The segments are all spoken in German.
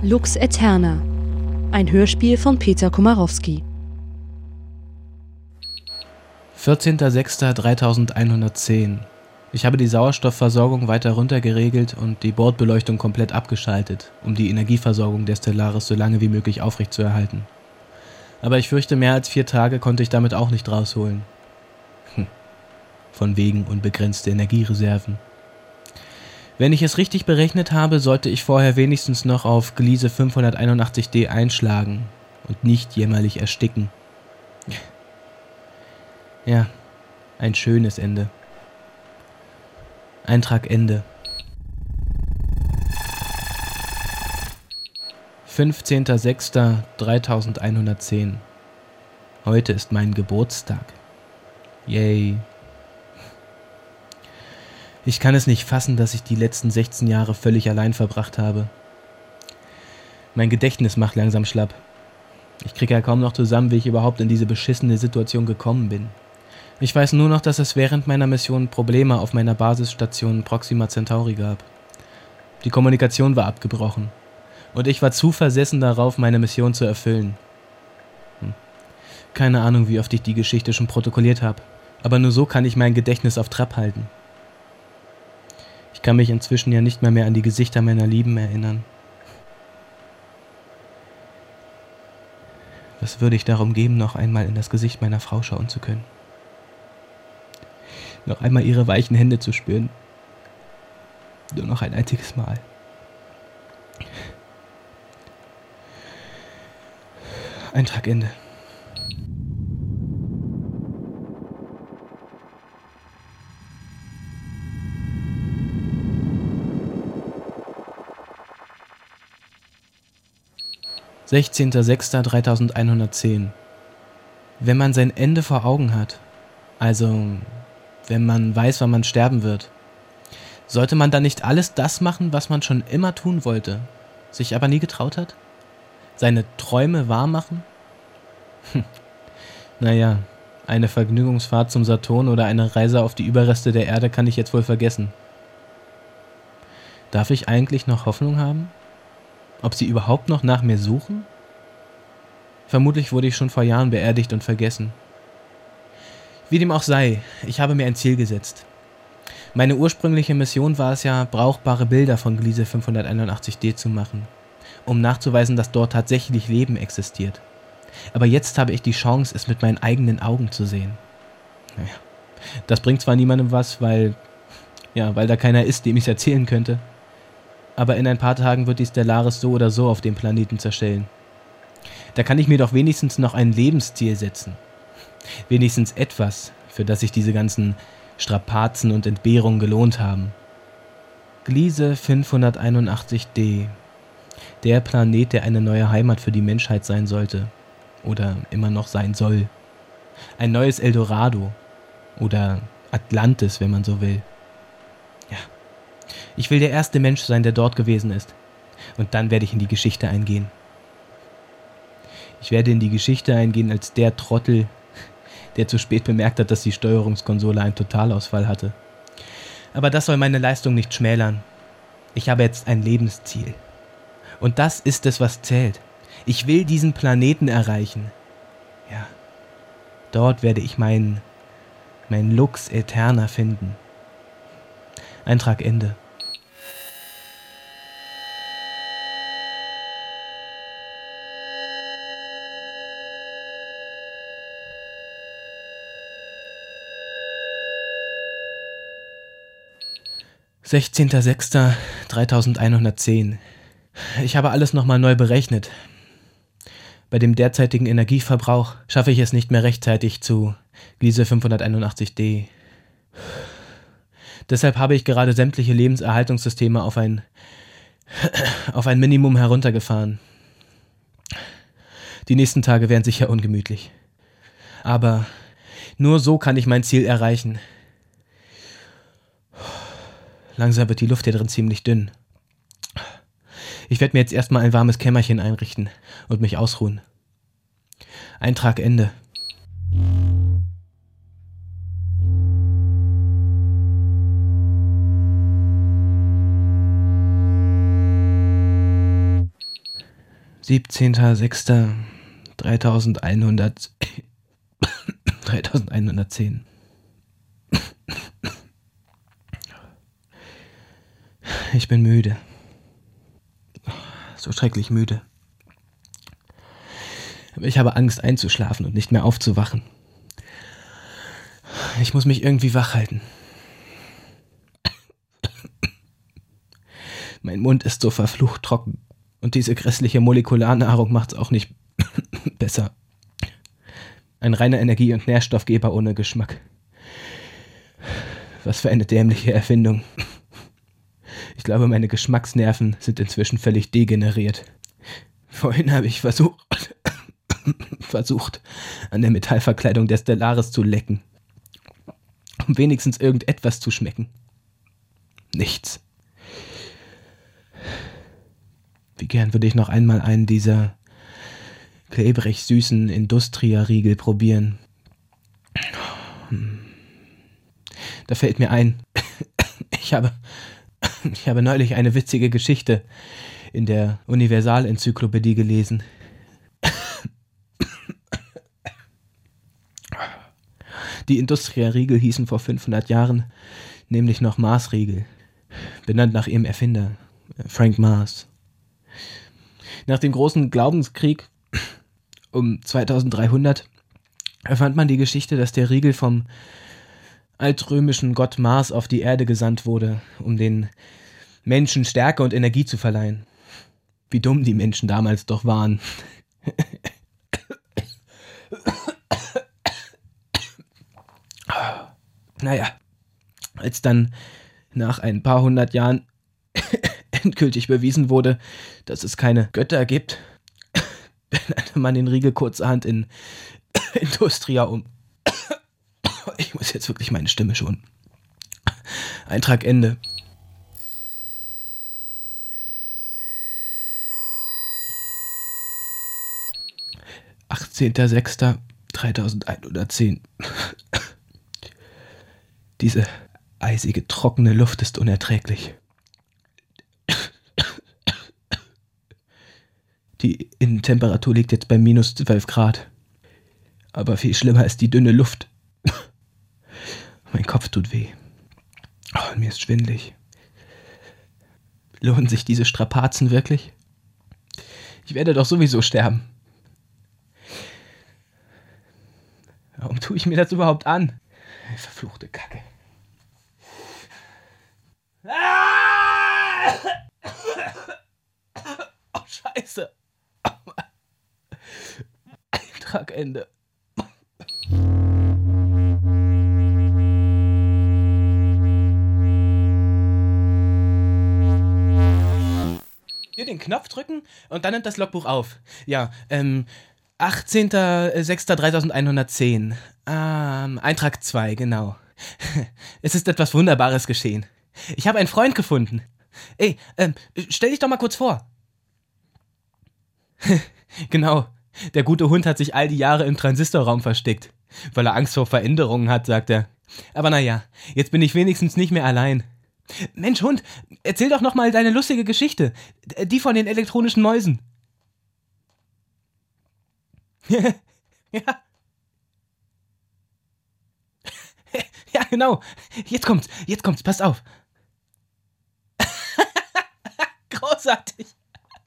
Lux Eterna. Ein Hörspiel von Peter Komarowski. 14.06.3110. Ich habe die Sauerstoffversorgung weiter runter geregelt und die Bordbeleuchtung komplett abgeschaltet, um die Energieversorgung der Stellaris so lange wie möglich aufrechtzuerhalten. Aber ich fürchte, mehr als vier Tage konnte ich damit auch nicht rausholen. Hm. Von wegen unbegrenzte Energiereserven. Wenn ich es richtig berechnet habe, sollte ich vorher wenigstens noch auf Gliese 581d einschlagen und nicht jämmerlich ersticken. Ja, ein schönes Ende. Eintrag Ende. 15.06.3110. Heute ist mein Geburtstag. Yay. Ich kann es nicht fassen, dass ich die letzten 16 Jahre völlig allein verbracht habe. Mein Gedächtnis macht langsam schlapp. Ich kriege ja kaum noch zusammen, wie ich überhaupt in diese beschissene Situation gekommen bin. Ich weiß nur noch, dass es während meiner Mission Probleme auf meiner Basisstation Proxima Centauri gab. Die Kommunikation war abgebrochen. Und ich war zu versessen darauf, meine Mission zu erfüllen. Hm. Keine Ahnung, wie oft ich die Geschichte schon protokolliert habe. Aber nur so kann ich mein Gedächtnis auf Trab halten. Ich kann mich inzwischen ja nicht mehr, mehr an die Gesichter meiner Lieben erinnern. Was würde ich darum geben, noch einmal in das Gesicht meiner Frau schauen zu können? Noch einmal ihre weichen Hände zu spüren. Nur noch ein einziges Mal. Eintrag Ende. 16.06.3110 Wenn man sein Ende vor Augen hat, also wenn man weiß, wann man sterben wird, sollte man dann nicht alles das machen, was man schon immer tun wollte, sich aber nie getraut hat? Seine Träume wahrmachen? Hm. Naja, eine Vergnügungsfahrt zum Saturn oder eine Reise auf die Überreste der Erde kann ich jetzt wohl vergessen. Darf ich eigentlich noch Hoffnung haben? Ob sie überhaupt noch nach mir suchen? Vermutlich wurde ich schon vor Jahren beerdigt und vergessen. Wie dem auch sei, ich habe mir ein Ziel gesetzt. Meine ursprüngliche Mission war es ja, brauchbare Bilder von Gliese 581d zu machen, um nachzuweisen, dass dort tatsächlich Leben existiert. Aber jetzt habe ich die Chance, es mit meinen eigenen Augen zu sehen. Naja, das bringt zwar niemandem was, weil, ja, weil da keiner ist, dem ich es erzählen könnte aber in ein paar Tagen wird die Stellaris so oder so auf dem Planeten zerstellen. Da kann ich mir doch wenigstens noch ein Lebensziel setzen. Wenigstens etwas, für das sich diese ganzen Strapazen und Entbehrungen gelohnt haben. Gliese 581d. Der Planet, der eine neue Heimat für die Menschheit sein sollte. Oder immer noch sein soll. Ein neues Eldorado. Oder Atlantis, wenn man so will. Ich will der erste Mensch sein, der dort gewesen ist. Und dann werde ich in die Geschichte eingehen. Ich werde in die Geschichte eingehen als der Trottel, der zu spät bemerkt hat, dass die Steuerungskonsole einen Totalausfall hatte. Aber das soll meine Leistung nicht schmälern. Ich habe jetzt ein Lebensziel. Und das ist es, was zählt. Ich will diesen Planeten erreichen. Ja. Dort werde ich meinen, mein Lux Eterna finden. Eintrag Ende. 16.06.3110. Ich habe alles nochmal neu berechnet. Bei dem derzeitigen Energieverbrauch schaffe ich es nicht mehr rechtzeitig zu Gliese 581d. Deshalb habe ich gerade sämtliche Lebenserhaltungssysteme auf ein auf ein Minimum heruntergefahren. Die nächsten Tage werden sicher ungemütlich. Aber nur so kann ich mein Ziel erreichen. Langsam wird die Luft hier drin ziemlich dünn. Ich werde mir jetzt erstmal ein warmes Kämmerchen einrichten und mich ausruhen. Eintrag Ende. 17.06.3100 3110 Ich bin müde. So schrecklich müde. Aber ich habe Angst einzuschlafen und nicht mehr aufzuwachen. Ich muss mich irgendwie wach halten. Mein Mund ist so verflucht trocken und diese grässliche Molekularnahrung macht's auch nicht besser. Ein reiner Energie- und Nährstoffgeber ohne Geschmack. Was für eine dämliche Erfindung. Ich glaube, meine Geschmacksnerven sind inzwischen völlig degeneriert. Vorhin habe ich versucht, versucht, an der Metallverkleidung der Stellaris zu lecken. Um wenigstens irgendetwas zu schmecken. Nichts. Wie gern würde ich noch einmal einen dieser klebrig süßen Industria-Riegel probieren. Da fällt mir ein, ich habe ich habe neulich eine witzige Geschichte in der Universalenzyklopädie gelesen. Die Industria-Riegel hießen vor 500 Jahren nämlich noch Mars-Riegel, benannt nach ihrem Erfinder, Frank Mars. Nach dem großen Glaubenskrieg um 2300 erfand man die Geschichte, dass der Riegel vom altrömischen Gott Mars auf die Erde gesandt wurde, um den Menschen Stärke und Energie zu verleihen. Wie dumm die Menschen damals doch waren. naja, als dann nach ein paar hundert Jahren endgültig bewiesen wurde, dass es keine Götter gibt, benannte man den Riegel kurzerhand in Industria um. Ich muss jetzt wirklich meine Stimme schon. Eintrag Ende. Achtzehnter Sechster 3110. Diese eisige, trockene Luft ist unerträglich. Die Innentemperatur liegt jetzt bei minus 12 Grad. Aber viel schlimmer ist die dünne Luft. Mein Kopf tut weh. Oh, mir ist schwindlig. Lohnen sich diese Strapazen wirklich? Ich werde doch sowieso sterben. Warum tue ich mir das überhaupt an? Verfluchte Kacke. Ah! Oh, Scheiße. Eintragende. Hier den Knopf drücken und dann nimmt das Logbuch auf. Ja, ähm, 18.06.3110. Ähm, Eintrag 2, genau. Es ist etwas Wunderbares geschehen. Ich habe einen Freund gefunden. Ey, ähm, stell dich doch mal kurz vor. genau. Der gute Hund hat sich all die Jahre im Transistorraum versteckt. Weil er Angst vor Veränderungen hat, sagt er. Aber naja, jetzt bin ich wenigstens nicht mehr allein. Mensch, Hund, erzähl doch noch mal deine lustige Geschichte. Die von den elektronischen Mäusen. ja. ja, genau. Jetzt kommt's, jetzt kommt's, passt auf. Großartig.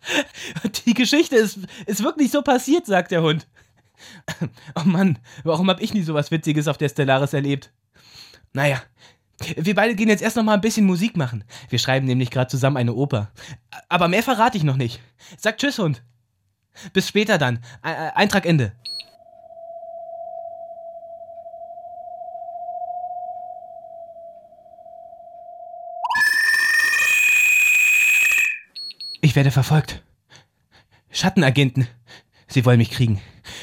Die Geschichte ist, ist wirklich so passiert, sagt der Hund. Oh Mann, warum hab ich nie sowas Witziges auf der Stellaris erlebt? Naja, wir beide gehen jetzt erst noch mal ein bisschen Musik machen. Wir schreiben nämlich gerade zusammen eine Oper. Aber mehr verrate ich noch nicht. Sag Tschüss, Hund. Bis später dann. Eintrag Ende. Ich werde verfolgt. Schattenagenten. Sie wollen mich kriegen.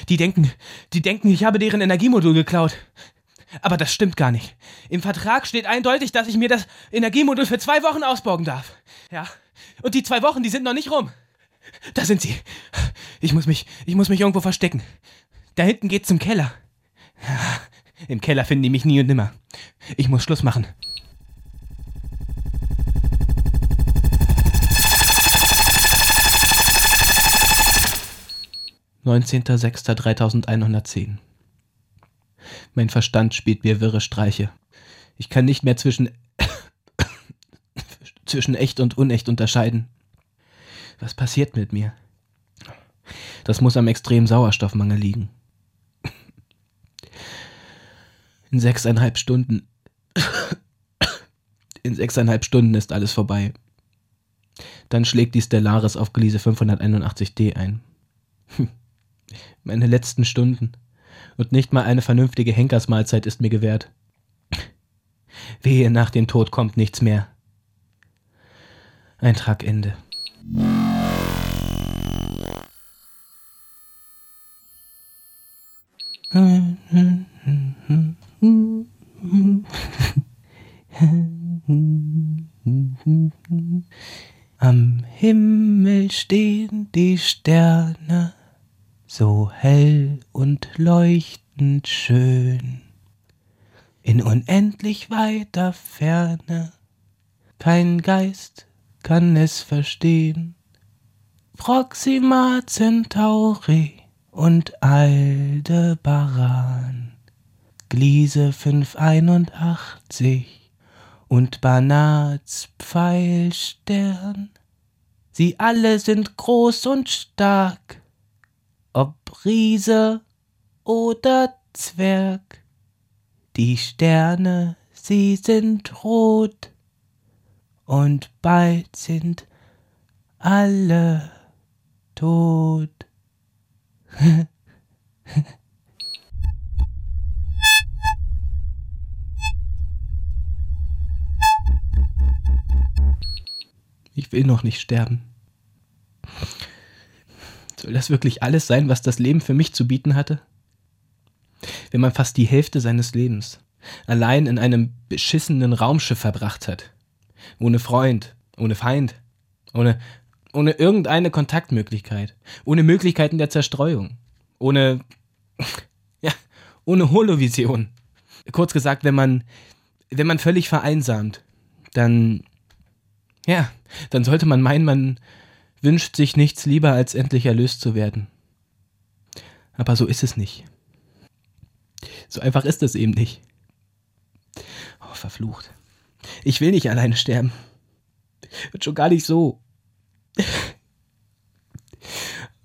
Die denken, die denken, ich habe deren Energiemodul geklaut. Aber das stimmt gar nicht. Im Vertrag steht eindeutig, dass ich mir das Energiemodul für zwei Wochen ausborgen darf. Ja. Und die zwei Wochen, die sind noch nicht rum. Da sind sie. Ich muss mich, ich muss mich irgendwo verstecken. Da hinten geht's zum Keller. Im Keller finden die mich nie und nimmer. Ich muss Schluss machen. 19.06.3110 Mein Verstand spielt mir wirre Streiche. Ich kann nicht mehr zwischen zwischen echt und unecht unterscheiden. Was passiert mit mir? Das muss am extremen Sauerstoffmangel liegen. In sechseinhalb Stunden. In sechseinhalb Stunden ist alles vorbei. Dann schlägt die Stellaris auf Gliese 581d ein. Meine letzten Stunden. Und nicht mal eine vernünftige Henkersmahlzeit ist mir gewährt. Wehe, nach dem Tod kommt nichts mehr. Eintrag Ende. Am Himmel stehen die Sterne, hell und leuchtend schön. In unendlich weiter Ferne, kein Geist kann es verstehen. Proxima Centauri und Aldebaran, Gliese 581 und Banats Pfeilstern. Sie alle sind groß und stark, ob Riese oder Zwerg. Die Sterne, sie sind rot und bald sind alle tot. Ich will noch nicht sterben. Soll das wirklich alles sein, was das Leben für mich zu bieten hatte? Wenn man fast die Hälfte seines Lebens allein in einem beschissenen Raumschiff verbracht hat, ohne Freund, ohne Feind, ohne, ohne irgendeine Kontaktmöglichkeit, ohne Möglichkeiten der Zerstreuung, ohne, ja, ohne Holovision. Kurz gesagt, wenn man, wenn man völlig vereinsamt, dann, ja, dann sollte man meinen, man wünscht sich nichts lieber, als endlich erlöst zu werden. Aber so ist es nicht. So einfach ist es eben nicht. Oh, verflucht. Ich will nicht alleine sterben. Und schon gar nicht so.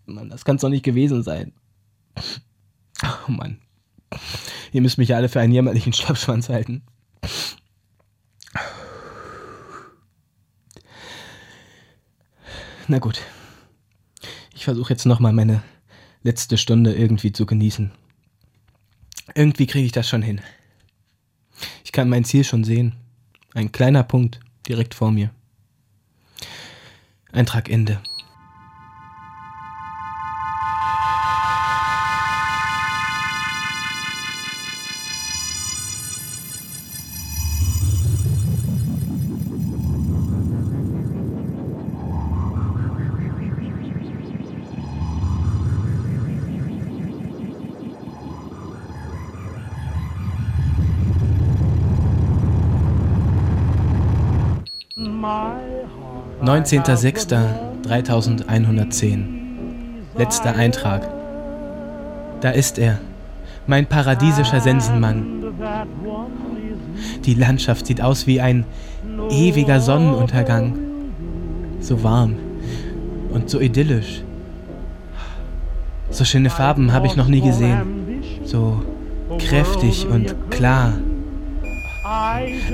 Mann, das kann es doch nicht gewesen sein. Oh Mann. Ihr müsst mich alle für einen jämmerlichen Schlappschwanz halten. Na gut. Ich versuche jetzt nochmal meine letzte Stunde irgendwie zu genießen. Irgendwie kriege ich das schon hin. Ich kann mein Ziel schon sehen. Ein kleiner Punkt direkt vor mir. Eintrag Ende. 19.06.3110. Letzter Eintrag. Da ist er, mein paradiesischer Sensenmann. Die Landschaft sieht aus wie ein ewiger Sonnenuntergang. So warm und so idyllisch. So schöne Farben habe ich noch nie gesehen. So kräftig und klar.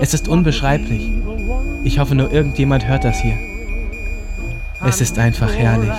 Es ist unbeschreiblich. Ich hoffe nur irgendjemand hört das hier. Es ist einfach herrlich.